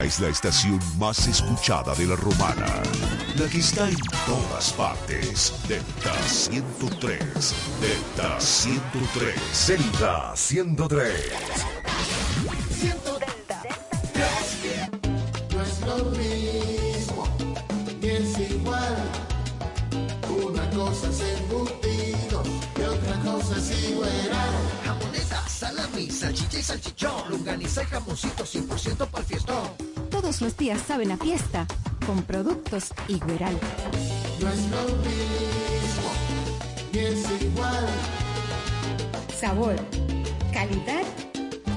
Es la estación más escuchada de la romana. La que está en todas partes. Delta 103. Delta 103. Delta 103. No es lo mismo, ni es igual. Una cosa es embutido y otra cosa es. Jamoneta, salami, salchicha y salchichón. Lunganiza y jamoncito 100% para el fiestón. Todos los días saben a fiesta con productos Igueral. No es lo mismo, ni es igual. Sabor, calidad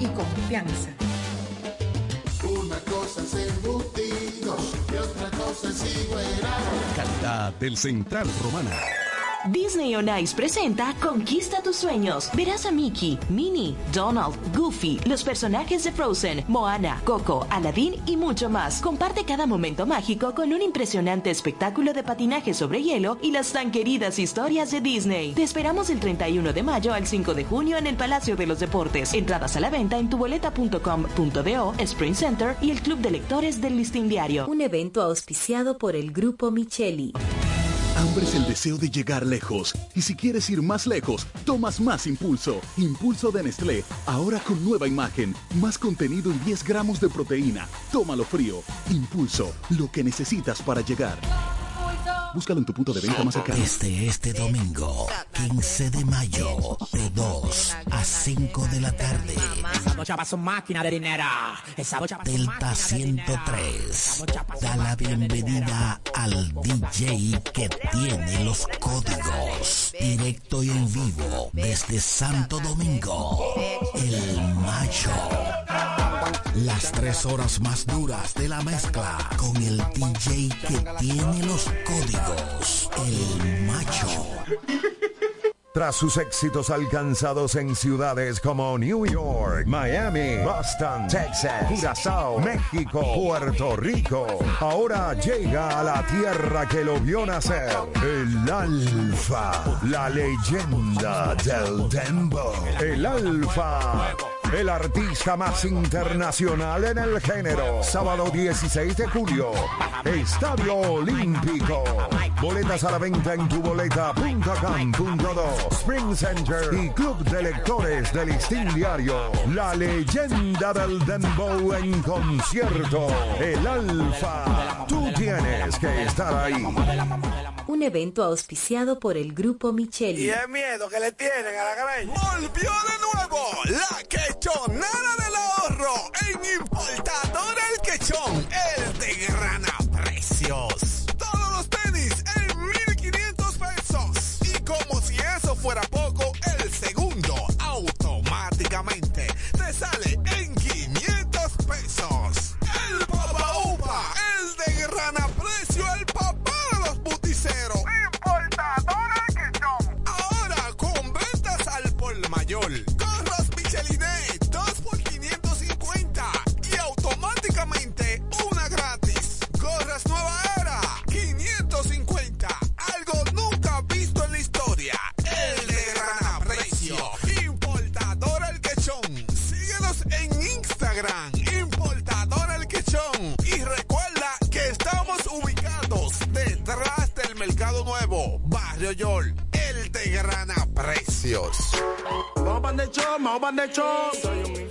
y confianza. Una cosa es embutido y otra cosa es igual. Calidad del Central Romana. Disney on Ice presenta Conquista tus sueños. Verás a Mickey, Minnie, Donald, Goofy, los personajes de Frozen, Moana, Coco, Aladdin y mucho más. Comparte cada momento mágico con un impresionante espectáculo de patinaje sobre hielo y las tan queridas historias de Disney. Te esperamos el 31 de mayo al 5 de junio en el Palacio de los Deportes. Entradas a la venta en tuboleta.com.do, Spring Center y el Club de Lectores del Listín Diario. Un evento auspiciado por el Grupo Micheli. Hambre es el deseo de llegar lejos. Y si quieres ir más lejos, tomas más impulso. Impulso de Nestlé, ahora con nueva imagen, más contenido y 10 gramos de proteína. Tómalo frío. Impulso, lo que necesitas para llegar. Búscalo en tu punto de venta más cercano. Desde este domingo, 15 de mayo, de 2 a 5 de la tarde. Delta 103 da la bienvenida al DJ que tiene los códigos. Directo y en vivo desde Santo Domingo, el macho. Las tres horas más duras de la mezcla con el DJ que tiene los códigos, el macho. Tras sus éxitos alcanzados en ciudades como New York, Miami, Boston, Texas, Curazao, México, Puerto Rico, ahora llega a la tierra que lo vio nacer, el Alfa, la leyenda del Dembo, el Alfa. El artista más internacional en el género. Sábado 16 de julio. Estadio Olímpico. Boletas a la venta en tuboleta.com.do. Spring Center y Club de Lectores del Listín Diario. La leyenda del Dembow en concierto. El Alfa. Tú tienes que estar ahí. Un evento auspiciado por el Grupo Micheli. Y el miedo que le tienen a la careña. Volvió de nuevo la quechonera del ahorro en Importador El Quechón, el de gran precios. Vamos pan de chon, vamos pan de chon. Soy un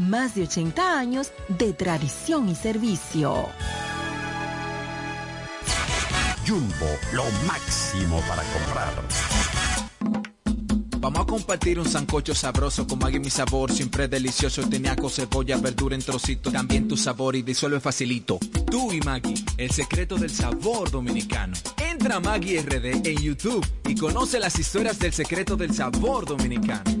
más de 80 años de tradición y servicio. Jumbo, lo máximo para comprar. Vamos a compartir un sancocho sabroso con Maggie mi sabor, siempre delicioso, teniaco, cebolla, verdura en trocitos, también tu sabor y disuelve facilito. Tú y Maggie, el secreto del sabor dominicano. Entra a Maggie RD en YouTube y conoce las historias del secreto del sabor dominicano.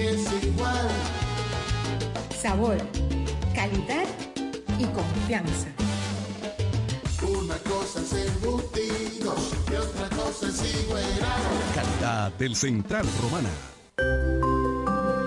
ni es igual. Sabor, calidad y confianza. Una cosa es embutidos y otra cosa es igual. Calidad del Central Romana.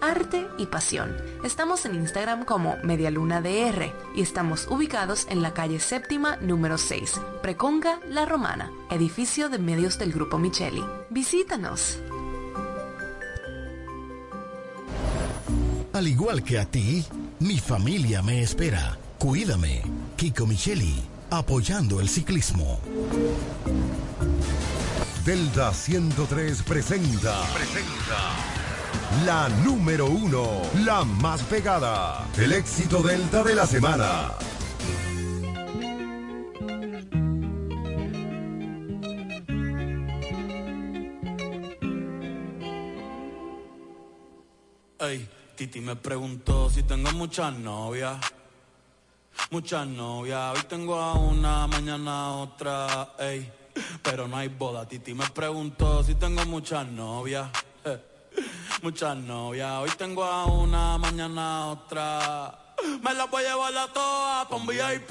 arte y pasión. Estamos en Instagram como Medialuna DR y estamos ubicados en la calle séptima número 6, Preconga La Romana, edificio de medios del Grupo Micheli. Visítanos. Al igual que a ti, mi familia me espera. Cuídame. Kiko Micheli, apoyando el ciclismo. Delta 103 presenta. Presenta. La número uno, la más pegada. El éxito Delta de la semana. Ey, Titi me preguntó si tengo muchas novias. Muchas novias. Hoy tengo a una, mañana a otra. Ey, pero no hay boda. Titi me preguntó si tengo muchas novias. Eh, Muchas novias. Hoy tengo a una, mañana otra. Me las voy a llevar a todas pa' un VIP,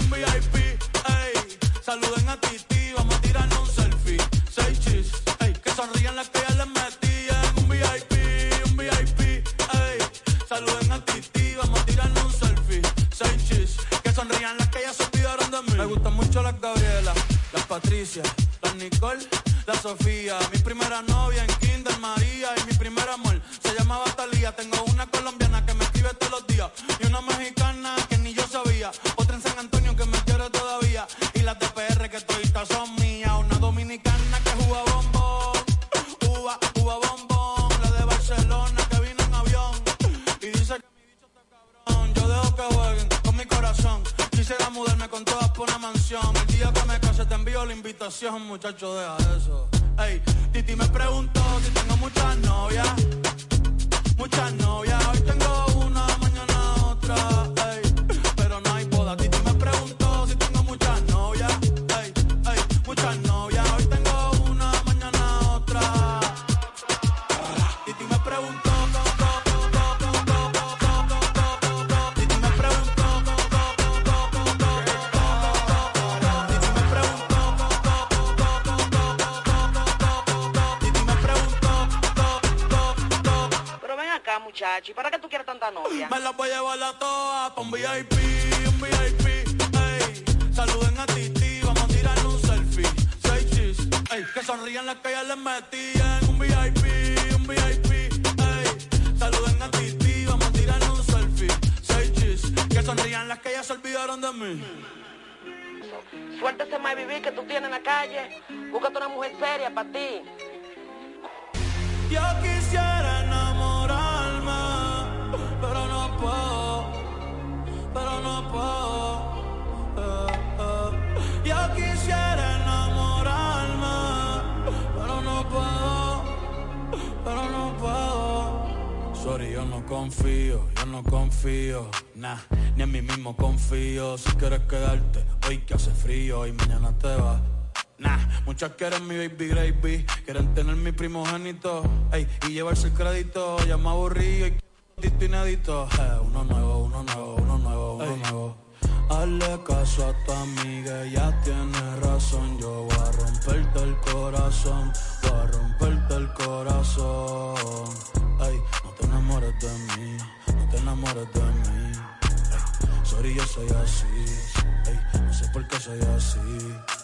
un VIP. Ey, saluden a Titi, vamos a tirarnos un selfie. Seis chis, ey, que sonrían las que ya les metí en un VIP, un VIP. Ey, saluden a Titi, vamos a tirarnos un selfie. Seis chis, que sonrían las que ya se olvidaron de mí. Me gustan mucho las Gabriela, las Patricia, las Nicole, la Sofía. Mi primera novia y una mexicana que ni yo sabía. Otra en San Antonio que me quiere todavía y las de PR que toditas son mías. Una dominicana que juega bombón, uva, uva bombón. La de Barcelona que vino en avión y dice que mi bicho está cabrón. Yo dejo que jueguen con mi corazón. Quisiera mudarme con todas por una mansión. El día que me case te envío la invitación, muchacho, deja eso. Ey, Titi me preguntó si tengo muchas novias. Muchas novias, hoy tengo una, mañana otra. Muchacho. ¿Y para qué tú quieres tanta novia? Me la voy a llevar a todas pa' un VIP, un VIP, ey. Saluden a Titi, vamos a tirar un selfie. Seis chis, ey. Que sonrían las que ya les metían. Un VIP, un VIP, ey. Saluden a Titi, vamos a tirar un selfie. Seis chis, que sonrían las que ya se olvidaron de mí. Suerte ese más vivir que tú tienes en la calle. Búscate una mujer seria para ti. Yo quisiera puedo, pero no puedo. eh, eh. Yo quisiera enamorarme, pero no puedo, pero no puedo. Sorry, yo no confío, yo no confío, nah, ni en mí mismo confío. Si quieres quedarte, hoy que hace frío y mañana te vas. Nah, muchas quieren mi baby gravy, quieren tener mi primogénito, ey, y llevarse el crédito, ya me aburrí tito inédito. Eh, uno nuevo, uno nuevo, uno nuevo, uno nuevo. Hazle caso a tu amiga, ella tiene razón, yo voy a romperte el corazón, voy a romperte el corazón. Ey, no te enamores de mí, no te enamores de mí. Ey, sorry, yo soy así, ey, no sé por qué soy así.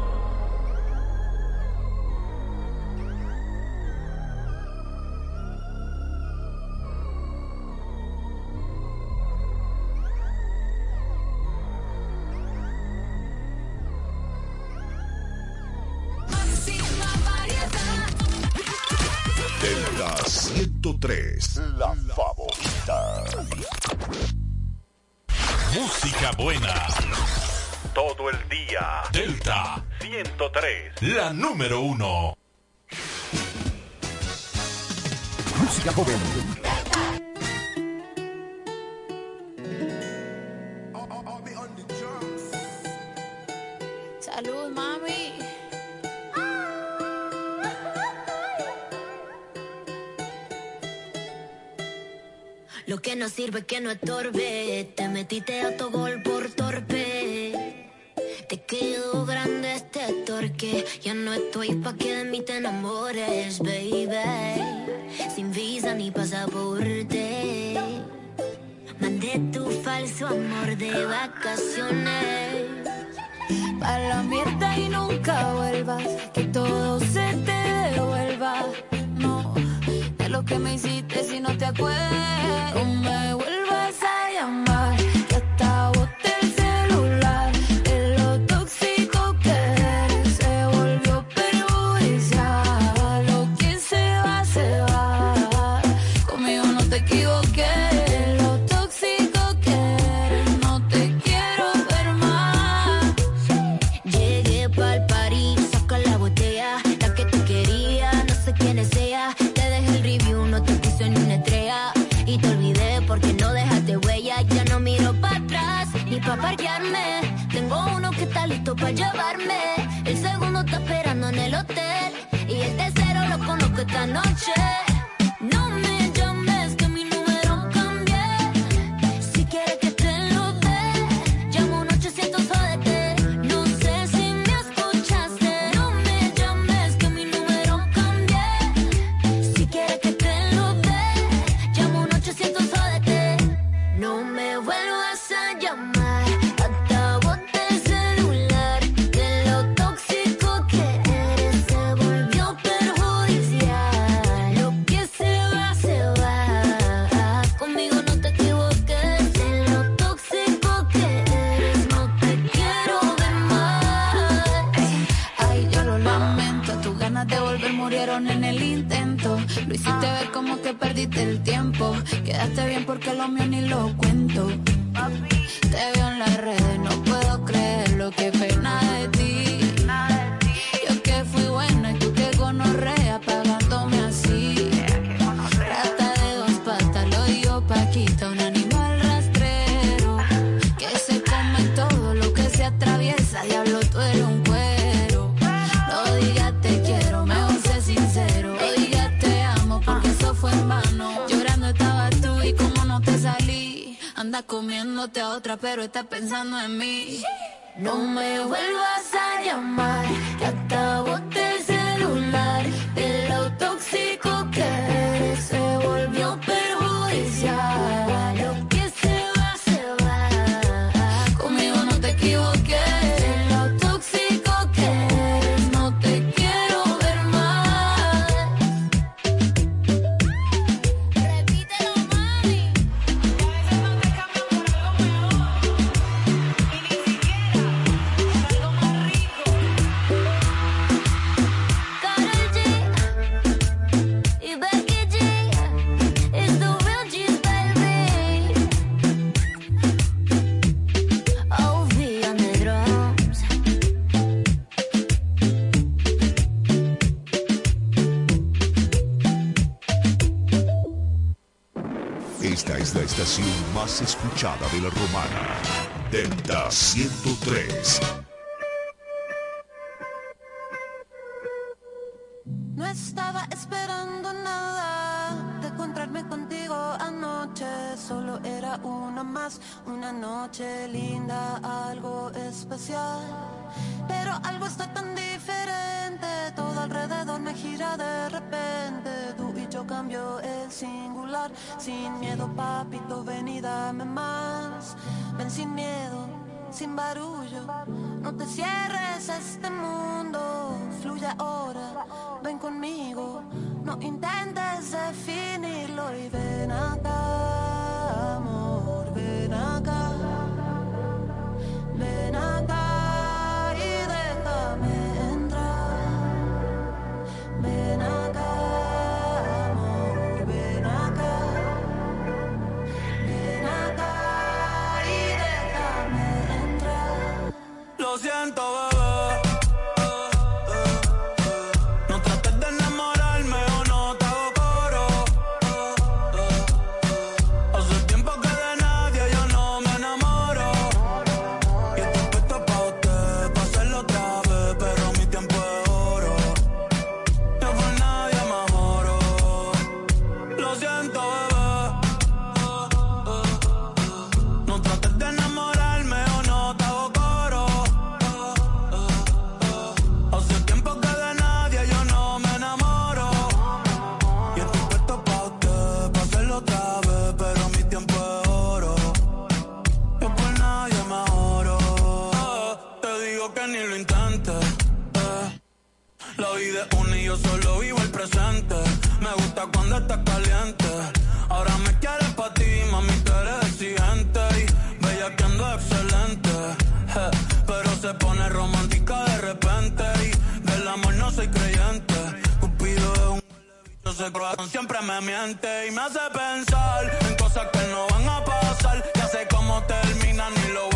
103, la favorita. Música buena. Todo el día. Delta 103. La número uno. Música joven. No sirve que no estorbe. Te metiste a tu gol por torpe. Te quedó grande este torque. Ya no estoy pa' que de mí te enamores, baby. Sin visa ni pasaporte. Mandé tu falso amor de vacaciones. Pa' la mierda y nunca vuelvas. Que todo lo que me hiciste si no te acuerdas. Estás pensando en mí. Es la estación más escuchada de la romana. Delta 103. No estaba esperando nada de encontrarme contigo anoche. Solo era una más, una noche linda, algo especial. Sin miedo, papito, ven y dame más. Ven sin miedo, sin barullo, no te cierres a este mundo, fluye ahora, ven conmigo, no intentes definirlo y ven acá, La vida es una y yo solo vivo el presente. Me gusta cuando estás caliente. Ahora me quieres pa' ti, mami, tú eres exigente. Y bella que ando excelente. Pero se pone romántica de repente. Y del amor no soy creyente. Cupido es un yo sé siempre me miente y me hace pensar en cosas que no van a pasar. Ya sé cómo termina, ni lo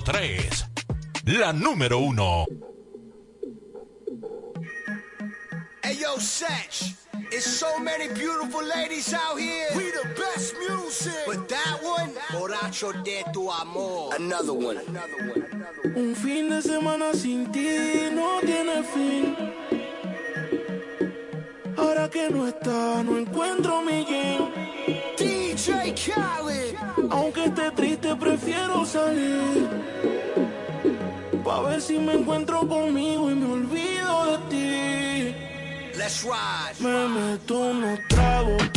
103. La número uno. Hey yo, Satch. It's so many beautiful ladies out here. We the best music. But that one, Borracho de tu amor. Another one. Un fin de semana sin ti no tiene fin. Ahora que no está, no encuentro mi game. DJ Khaled. Aunque esté triste, prefiero salir. Pa' ver si me encuentro conmigo y me olvido de ti. Let's ride. Me meto unos tragos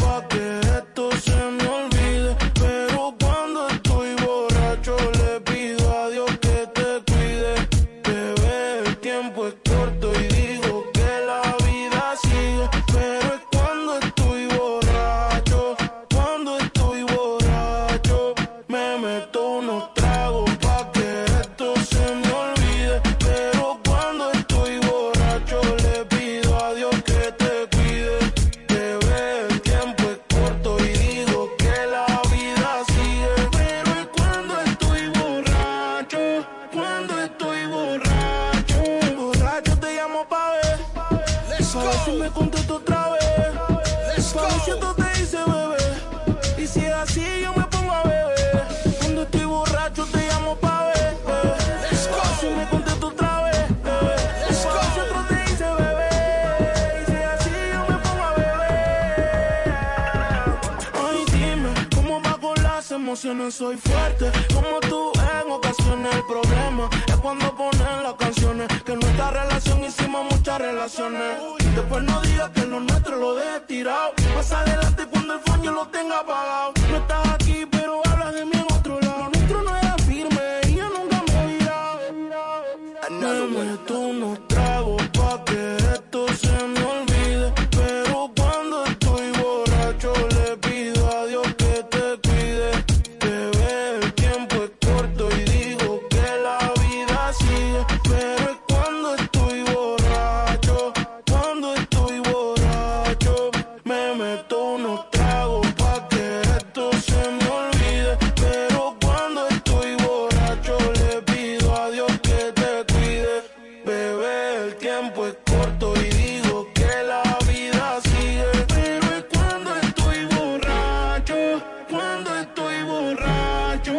cuando estoy borracho.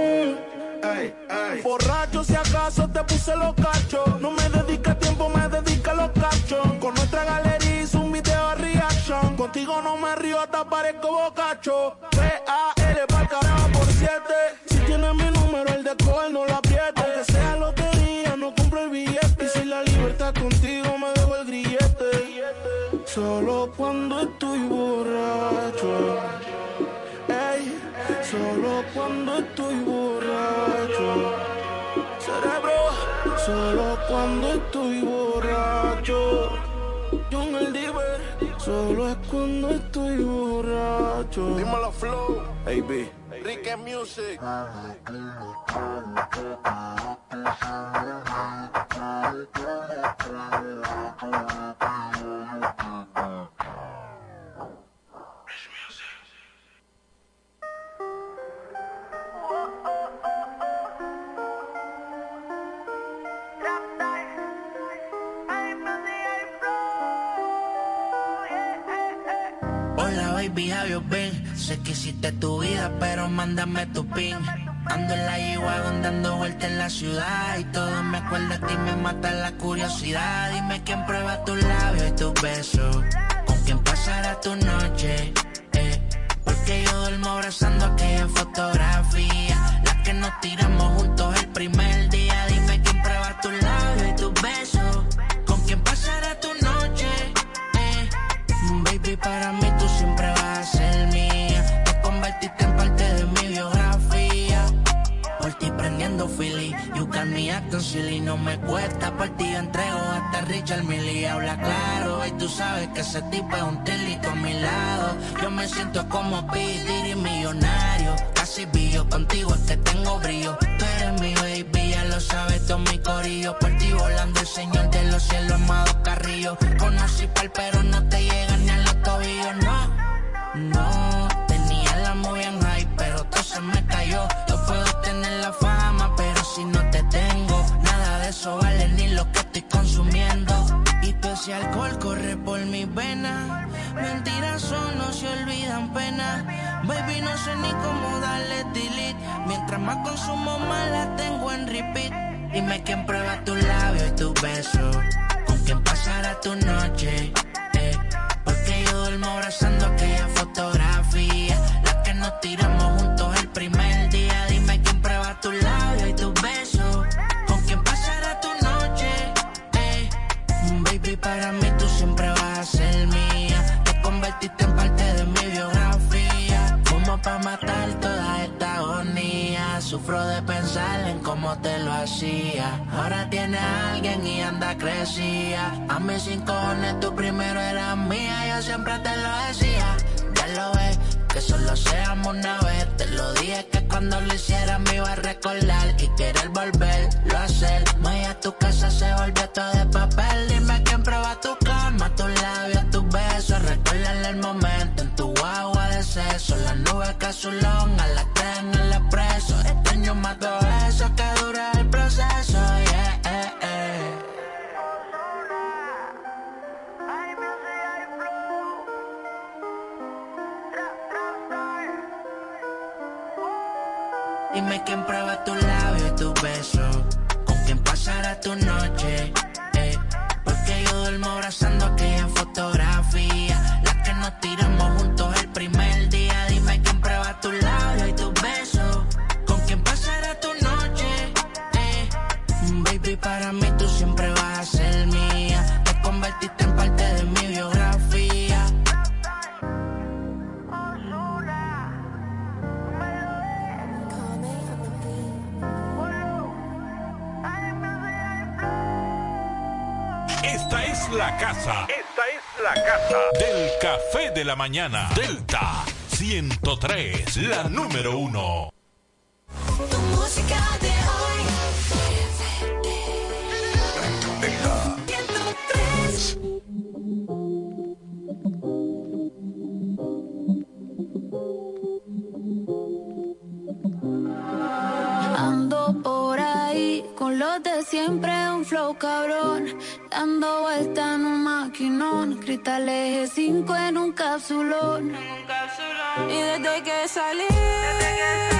Ay, ay. Borracho si acaso te puse los cachos. No me dedica tiempo, me dedica los cachos. Con nuestra galería hice un video reaction. Contigo no me río, hasta parezco bocacho. P-A-L pa'l carajo por siete. Si tienes mi número, el de coger no lo apriete. Aunque sea lotería, no compro el billete. Y si la libertad contigo me dejo el grillete. Solo cuando estoy borracho. Cuando estoy borracho. Cerebro, solo cuando estoy borracho. John el Diver, solo es cuando estoy borracho. Dímelo, Flow. AB. Rique Music. Baby? Sé que hiciste tu vida, pero mándame tu pin. Ando en la G-Wagon dando vueltas en la ciudad Y todo me acuerda de ti, me mata la curiosidad Dime quién prueba tus labios y tus besos Con quién pasará tu noche eh. Porque yo duermo abrazando aquella fotografía La que nos tiramos juntos el primer día Dime quién prueba tus labios y tus besos Con quién pasará tu noche eh. Baby, para mí Me acting silly. No me cuesta, por ti entrego hasta Richard Millie. Habla claro, y tú sabes que ese tipo es un tilito a mi lado. Yo me siento como P. y millonario. Casi billo, contigo es que tengo brillo. Tú eres mi baby, ya lo sabes, todo mi corillo. Por ti volando el señor de los cielos, amado Carrillo. Conocí pal, pero no te llega ni a los tobillos, no. No, tenía la muy en high, pero todo se me cayó. Si no te tengo, nada de eso vale ni lo que estoy consumiendo. Y todo ese alcohol corre por mis venas. Mentiras son, no se olvidan pena. Baby, no sé ni cómo darle delete. Mientras más consumo, más la tengo en repeat. Dime quién prueba tus labios y tus besos. Con quién pasará tu noche. eh. Porque yo duermo abrazando aquella fotografía. La que nos tiramos cómo te lo hacía. Ahora tiene a alguien y anda crecía. A mis cinco tú primero eras mía. Yo siempre te lo decía. Ya lo ves, que solo seamos una vez. Te lo dije que cuando lo hiciera me iba a recordar y querer volverlo a hacer. Maya, tu casa se volvió todo de papel. Dime quién prueba tu cama, tus labios, tus besos. Recuérdale el momento en tu agua de sexo. Las nubes que azulón a la que en el expreso. Extraño más todo que dura el proceso, yeah, eh, eh. Dime quién prueba tu labio y tu beso, con quién pasará tu noche. Eh. Porque yo duermo abrazando aquella fotografía para mí tú siempre vas a ser mía. Te convertiste en parte de mi biografía. Esta es la casa. Esta es la casa del café de la mañana. Delta 103, la número uno. Tu música de hoy. de siempre, un flow cabrón. Dando vuelta en un maquinón. Cristales 5 en un capsulón. Y. Desde que salí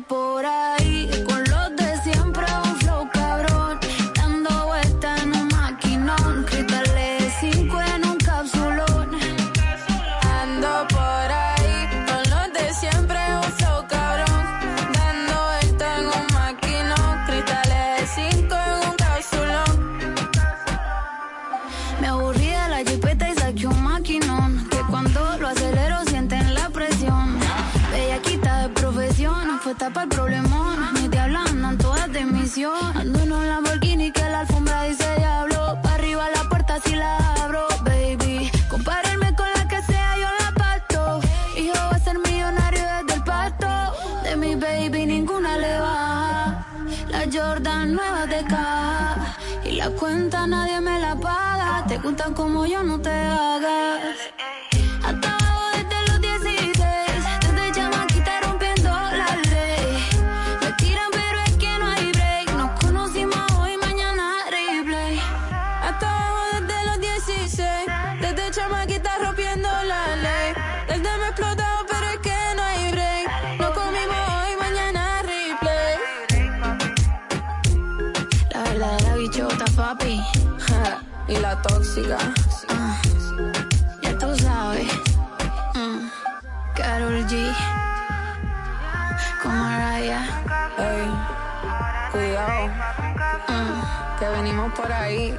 por ahí. como yo no te por ahí.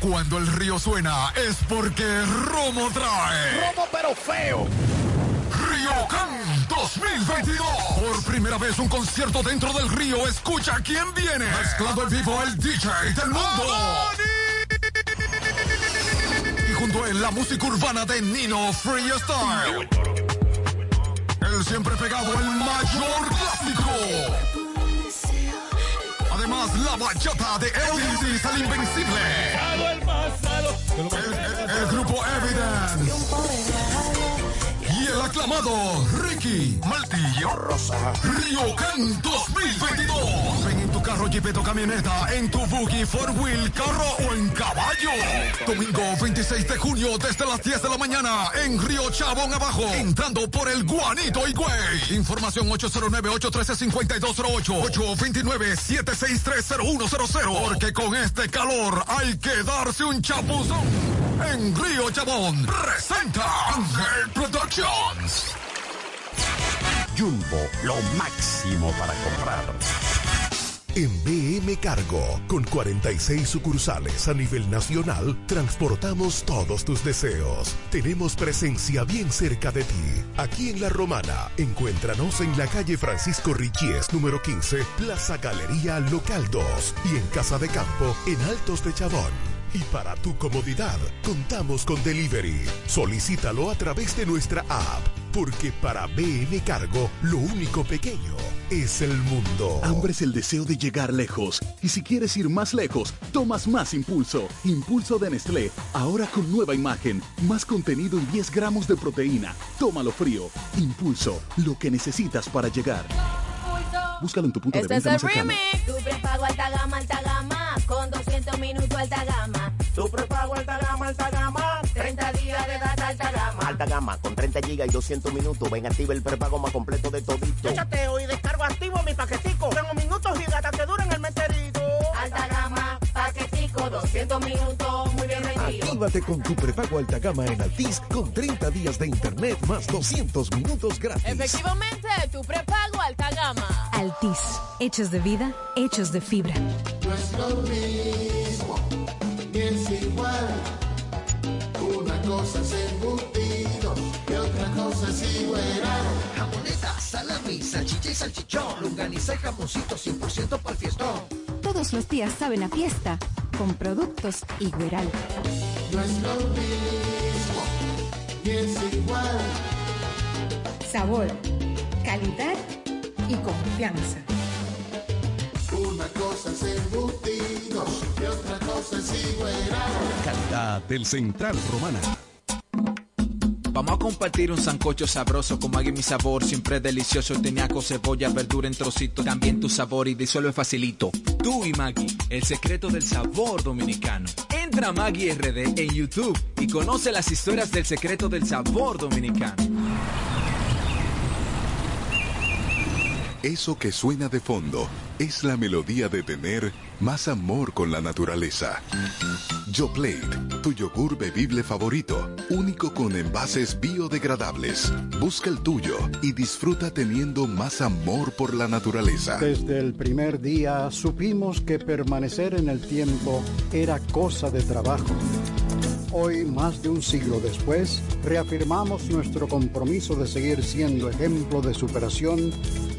Cuando el río suena es porque Romo trae. Romo pero feo. Río Can 2022. Por primera vez un concierto dentro del río. Escucha quién viene. Mezclado en vivo el DJ del mundo. Y junto a él la música urbana de Nino Freestyle. El siempre pegado, el mayor clásico. Además, la bachata de Elvis, el invencible. El, grupo Evidence. Aclamado Ricky Martillo Rosa Ryokan 2022. Ven en tu carro, jeepeta, camioneta, en tu buggy, four wheel, carro o en caballo. Domingo 26 de junio desde las 10 de la mañana en Río Chabón abajo. Entrando por el Guanito y. Información 809-813-5208. 829-7630100. Porque con este calor hay que darse un chapuzón. En Río Chabón presenta Ángel Jumbo, lo máximo para comprar. En BM Cargo, con 46 sucursales a nivel nacional, transportamos todos tus deseos. Tenemos presencia bien cerca de ti. Aquí en La Romana, encuéntranos en la calle Francisco Richies, número 15, Plaza Galería Local 2 y en Casa de Campo, en Altos de Chabón. Y para tu comodidad, contamos con delivery. Solicítalo a través de nuestra app, porque para BM Cargo, lo único pequeño es el mundo. Hambre es el deseo de llegar lejos. Y si quieres ir más lejos, tomas más impulso. Impulso de Nestlé, ahora con nueva imagen, más contenido y 10 gramos de proteína. Tómalo frío. Impulso, lo que necesitas para llegar. Búscalo en tu punto Este de es venta el más. Tu prepago alta gama, alta gama. Con 200 minutos alta gama. Tu prepago alta gama, alta gama. 30 días de data alta gama. Alta gama, con 30 gigas y 200 minutos. Ven, activa el prepago más completo de todito. Yo chateo y descargo activo mi paquetico. Tengo minutos y data que duran el meterito. Alta gama, paquetico, 200 minutos, muy bien vendido. Actívate con tu prepago alta gama en Altis con 30 días de internet más 200 minutos gratis. Efectivamente, tu prepago alta gama. Altis, hechos de vida, hechos de fibra. No es lo mismo, ni es igual. Una cosa es embutido y otra cosa es igual. Jamoneta, salami, salchicha y salchichón. Lunganiza y jamoncito 100% para el fiestón. Todos los días saben a fiesta con productos Igueral. No es lo mismo, ni es igual. Sabor, calidad y confianza. Una cosa es embutido y otra cosa es igual. Calidad del Central Romana. Vamos a compartir un sancocho sabroso con Maggie mi sabor, siempre delicioso, teniaco, cebolla, verdura en trocitos, también tu sabor y disuelve facilito. Tú y Maggie, el secreto del sabor dominicano. Entra a Maggie RD en YouTube y conoce las historias del secreto del sabor dominicano. Eso que suena de fondo es la melodía de tener más amor con la naturaleza. Yoplait, tu yogur bebible favorito, único con envases biodegradables. Busca el tuyo y disfruta teniendo más amor por la naturaleza. Desde el primer día supimos que permanecer en el tiempo era cosa de trabajo. Hoy, más de un siglo después, reafirmamos nuestro compromiso de seguir siendo ejemplo de superación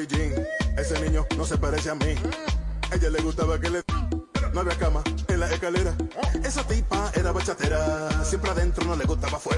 Ese niño no se parece a mí. A ella le gustaba que le... No había cama en la escalera. Esa tipa era bachatera. Siempre adentro no le gustaba afuera.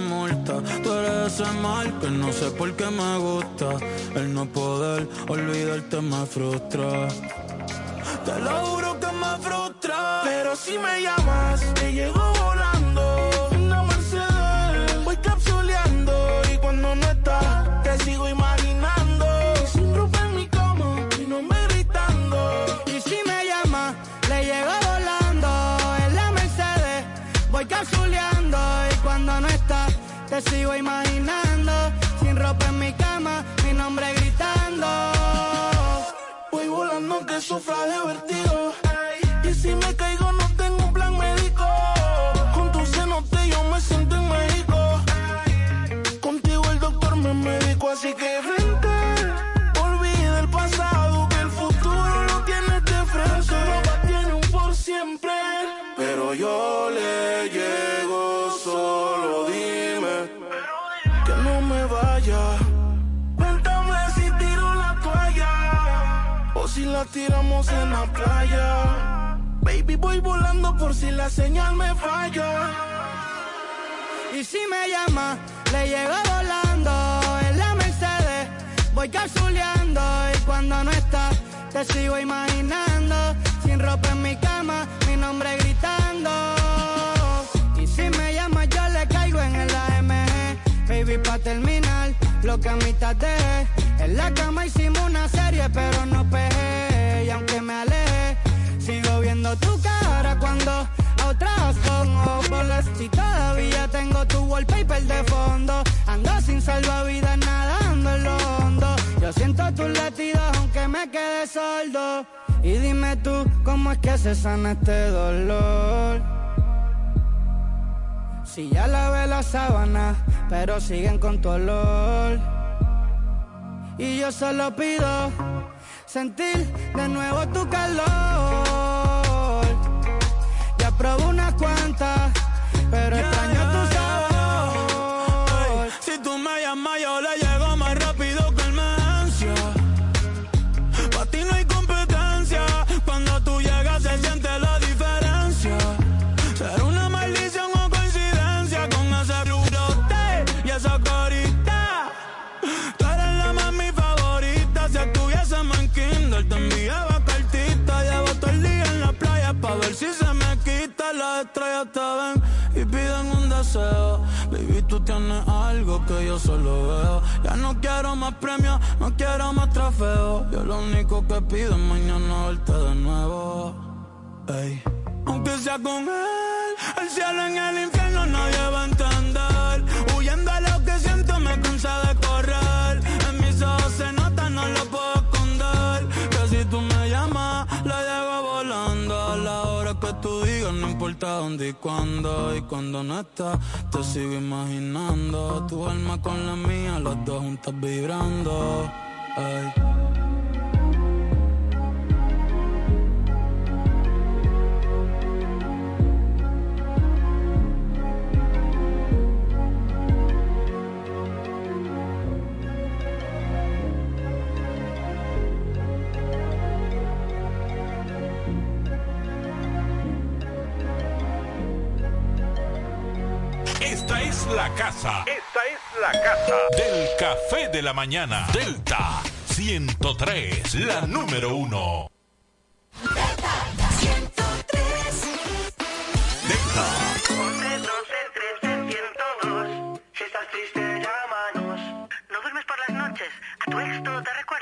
multa. Tú eres ese mal que no sé por qué me gusta. El no poder olvidarte me frustra. Te lo juro que me frustra. Pero si me llamas, te llego volando. Sigo imaginando, sin ropa en mi cama, mi nombre gritando. Voy volando que sufra de divertido. Y si me caigo tiramos en la playa. Baby, voy volando por si la señal me falla. Y si me llama, le llego volando en la Mercedes. Voy capsuleando y cuando no está, te sigo imaginando. Sin ropa en mi cama, mi nombre gritando. Y si me llama, yo le caigo en el AMG. Baby, pa' terminar lo que a mitad dejé. En la cama hicimos una serie, pero no pegué. Y aunque me alejé, sigo viendo tu cara cuando a otras pongo bolas. Si todavía tengo tu wallpaper de fondo, ando sin salvavidas nadando en lo hondo. Yo siento tus latidos aunque me quede sordo. Y dime tú, ¿cómo es que se sana este dolor? Si ya lavé la sábana, pero siguen con tu olor. Y yo solo pido sentir de nuevo tu calor. Ya probé unas cuantas, pero extraño tu deseo. Baby, tú tienes algo que yo solo veo. Ya no quiero más premios, no quiero más trofeos. Yo lo único que pido es mañana verte de nuevo. Ey. Aunque sea con él, el cielo en el infierno nadie va a entender. Huyendo a lo que siento me cansa de importa dónde y cuándo. Y cuando no estás, te sigo imaginando. Tu alma con la mía, las dos juntas vibrando. Ey. La casa. Esta es la casa del café de la mañana. Delta 103, la número uno. Delta. 11, 12, 13, 102. Si estás triste, llámanos. ¿No duermes por las noches? ¿A tu ex todo te? Recuerda.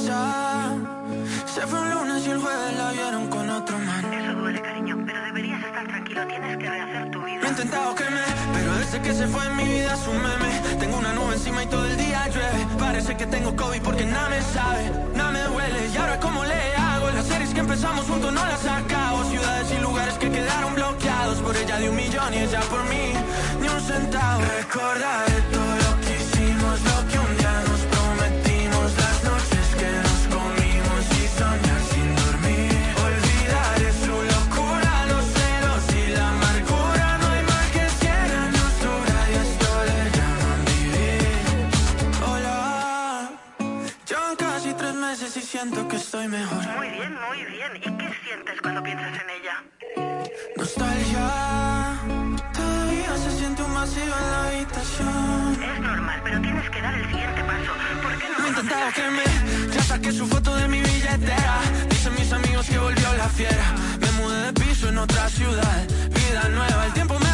Se fue un lunes y el jueves la vieron con otro man. Eso duele, cariño, pero deberías estar tranquilo. Tienes que rehacer tu vida. Lo he intentado que me, pero desde que se fue en mi vida es un meme. Tengo una nube encima y todo el día llueve. Parece que tengo COVID porque nada me sabe, nada me duele. Y ahora cómo le hago, las series que empezamos juntos no las acabo. Ciudades y lugares que quedaron bloqueados. Por ella de un millón y ella por mí, ni un centavo. ¿Por qué no Lo he conoces intentado a que me, ya saqué su foto de mi billetera. Dicen mis amigos que volvió la fiera. Me mudé de piso en otra ciudad. Vida nueva, el tiempo me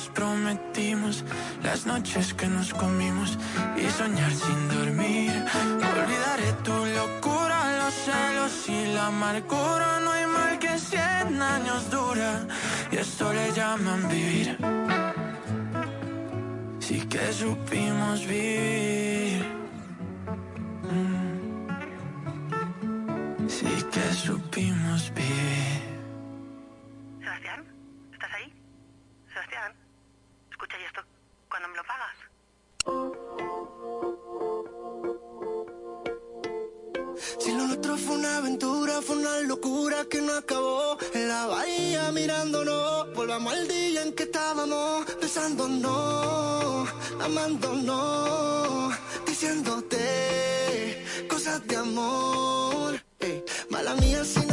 nos prometimos, las noches que nos comimos y soñar sin dormir. Olvidaré tu locura, los celos y la amargura. No hay mal que cien años dura y esto le llaman vivir. Sí que supimos vivir. Mm. Sí que supimos vivir. Sebastián, ¿estás ahí? Sebastián. fue una aventura, fue una locura que no acabó. En la bahía mirándonos, volvamos al día en que estábamos besándonos, amándonos, diciéndote cosas de amor. Mala mía sin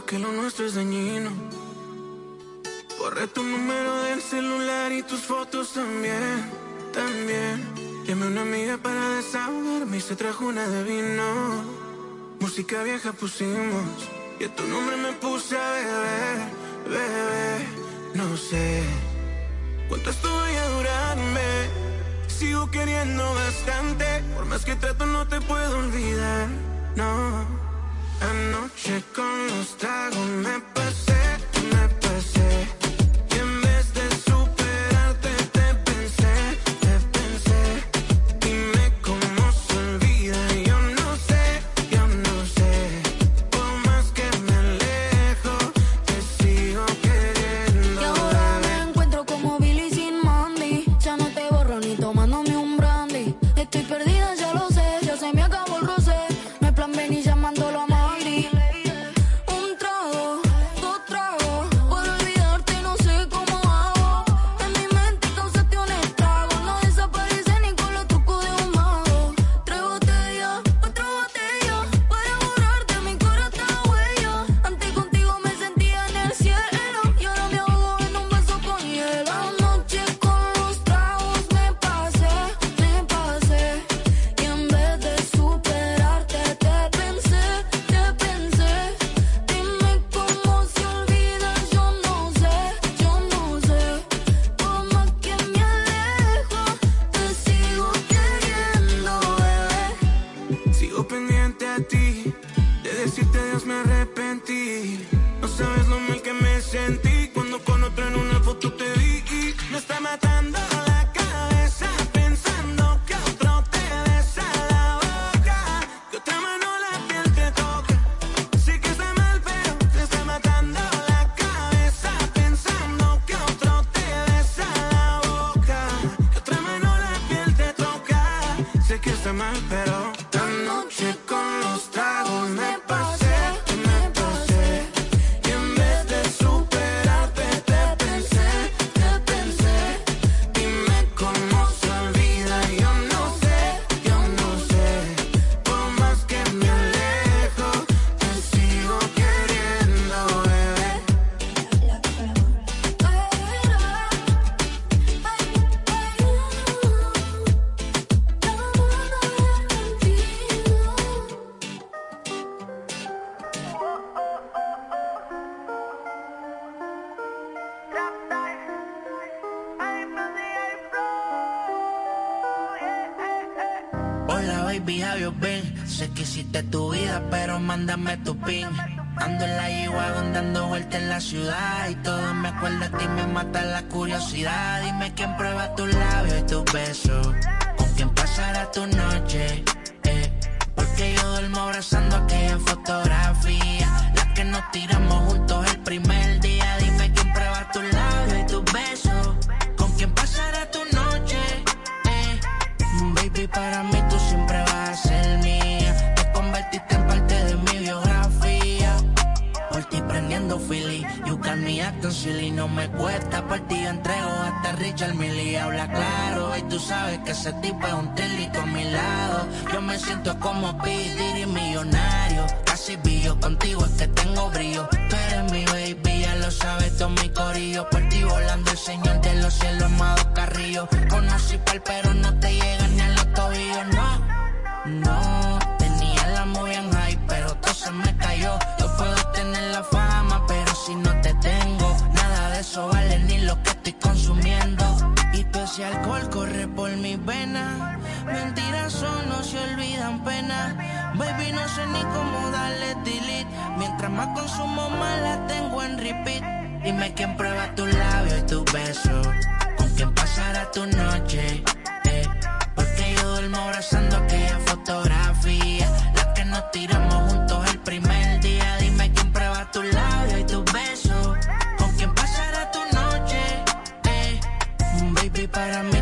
porque lo nuestro es dañino. Borré tu número del celular y tus fotos también, también. Llamé a una amiga para desahogarme y se trajo una de vino. Música vieja pusimos y a tu nombre me puse a beber, beber. No sé cuánto esto vaya a durarme. Sigo queriendo bastante, por más que trato no te puedo olvidar, no. Anoche con los tragos me pasó. que me esperó venas Mentiras son, no se olvidan pena. Baby, no sé ni cómo darle delete. Mientras más consumo, más la tengo en repeat. Dime quién prueba tus labios y tus besos Con quién pasará tu noche. Eh. Porque yo duermo abrazando aquella fotografía. La que nos tiramos juntos el primer día. Dime quién prueba tus labios y tus besos Con quién pasará tu noche. Eh. Baby, para mí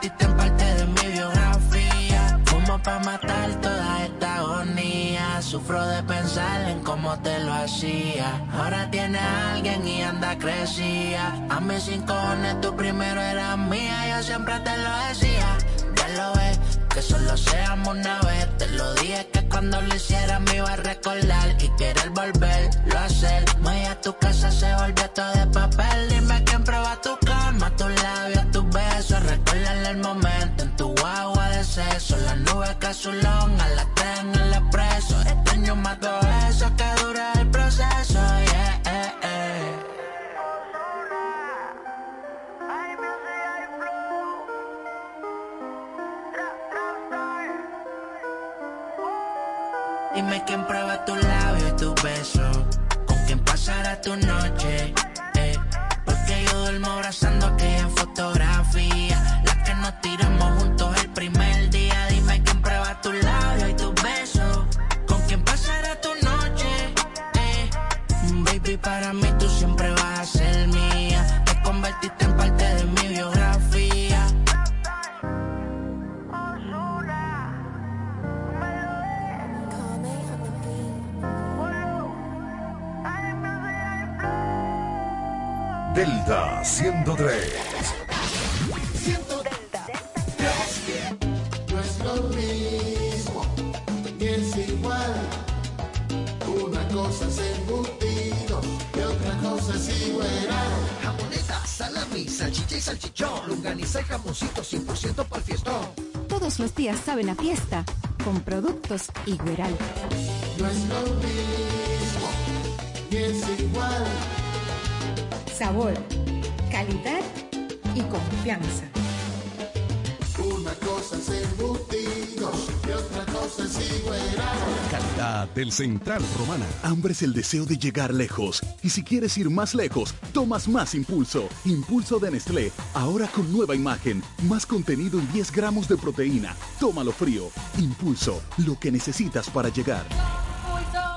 convertiste en parte de mi biografía. Como para matar toda esta agonía. Sufro de pensar en cómo te lo hacía. Ahora tiene a alguien y anda crecía. A mis cinco cojones tú primero eras mía Yo siempre te lo decía. Ya lo ves, que solo seamos una vez. Te lo dije que cuando lo hiciera me iba a recordar Y querer volverlo a hacer. Voy a tu casa se volvió todo de papel. Dime quién prueba tu cama, tus labios, tus besos Recuérdale el momento en tu guagua de sexo Las nubes que azulón a las tres en el expreso Extraño más todo eso que dura el proceso yeah, eh, eh. Dime quién prueba tu labio y tu beso Con quién pasará tu noche abrazando aquella fotografía. La que nos tiramos juntos Delta 103. No es lo mismo, ni es igual. Una cosa es embutido y otra cosa es igual. Jamoneta, salami, salchicha y salchichón, longaniza y jamoncito 100% para el fiestón. Todos los días saben a fiesta con productos Igueral. No es lo mismo, ni es igual. Sabor, calidad y confianza. Una cosa es embutidos y otra cosa es igual. Calidad del Central Romana. Hambre es el deseo de llegar lejos. Y si quieres ir más lejos, tomas más impulso. Impulso de Nestlé. Ahora con nueva imagen. Más contenido en 10 gramos de proteína. Tómalo frío. Impulso. Lo que necesitas para llegar.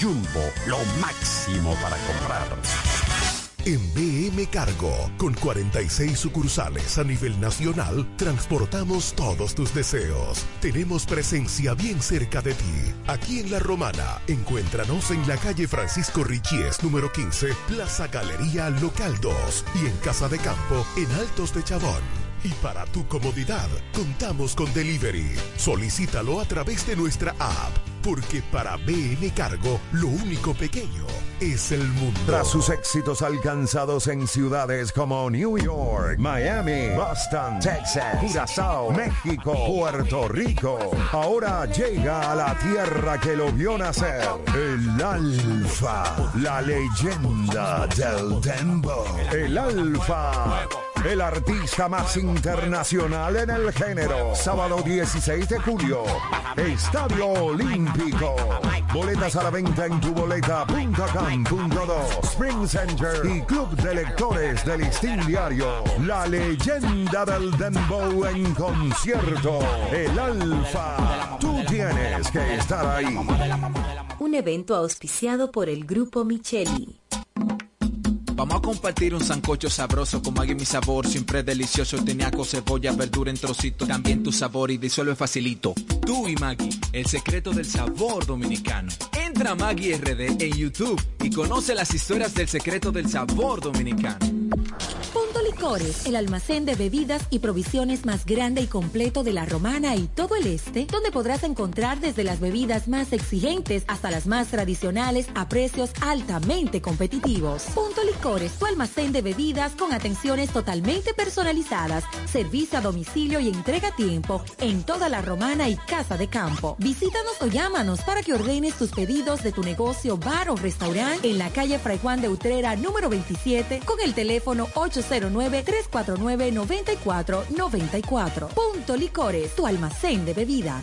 Jumbo, lo máximo para comprar. En BM Cargo, con 46 sucursales a nivel nacional, transportamos todos tus deseos. Tenemos presencia bien cerca de ti. Aquí en La Romana, encuéntranos en la calle Francisco Richies, número 15, Plaza Galería Local 2 y en Casa de Campo, en Altos de Chabón. Y para tu comodidad, contamos con delivery. Solicítalo a través de nuestra app, porque para BN Cargo, lo único pequeño es el mundo. Tras sus éxitos alcanzados en ciudades como New York, Miami, Boston, Texas, Curazao, México, Puerto Rico, ahora llega a la tierra que lo vio nacer, el Alfa, la leyenda del Dembo, el Alfa. El artista más internacional en el género. Sábado 16 de julio. Estadio Olímpico. Boletas a la venta en tuboleta.com.do. Spring Center y Club de Lectores del Listín Diario. La leyenda del Dembow en concierto. El Alfa. Tú tienes que estar ahí. Un evento auspiciado por el Grupo Micheli. Vamos a compartir un sancocho sabroso con Maggie mi sabor, siempre delicioso, teniaco, cebolla, verdura en trocitos, también tu sabor y disuelve facilito. Tú y Maggie, el secreto del sabor dominicano. Entra a Maggie RD en YouTube y conoce las historias del secreto del sabor dominicano. Punto Licores, el almacén de bebidas y provisiones más grande y completo de la Romana y todo el este, donde podrás encontrar desde las bebidas más exigentes hasta las más tradicionales a precios altamente competitivos. Punto Licores, tu almacén de bebidas con atenciones totalmente personalizadas, servicio a domicilio y entrega a tiempo en toda la Romana y Casa de Campo. Visítanos o llámanos para que ordenes tus pedidos de tu negocio, bar o restaurante en la calle Fray Juan de Utrera número 27 con el teléfono 809-349-9494. Punto Licores, tu almacén de bebidas.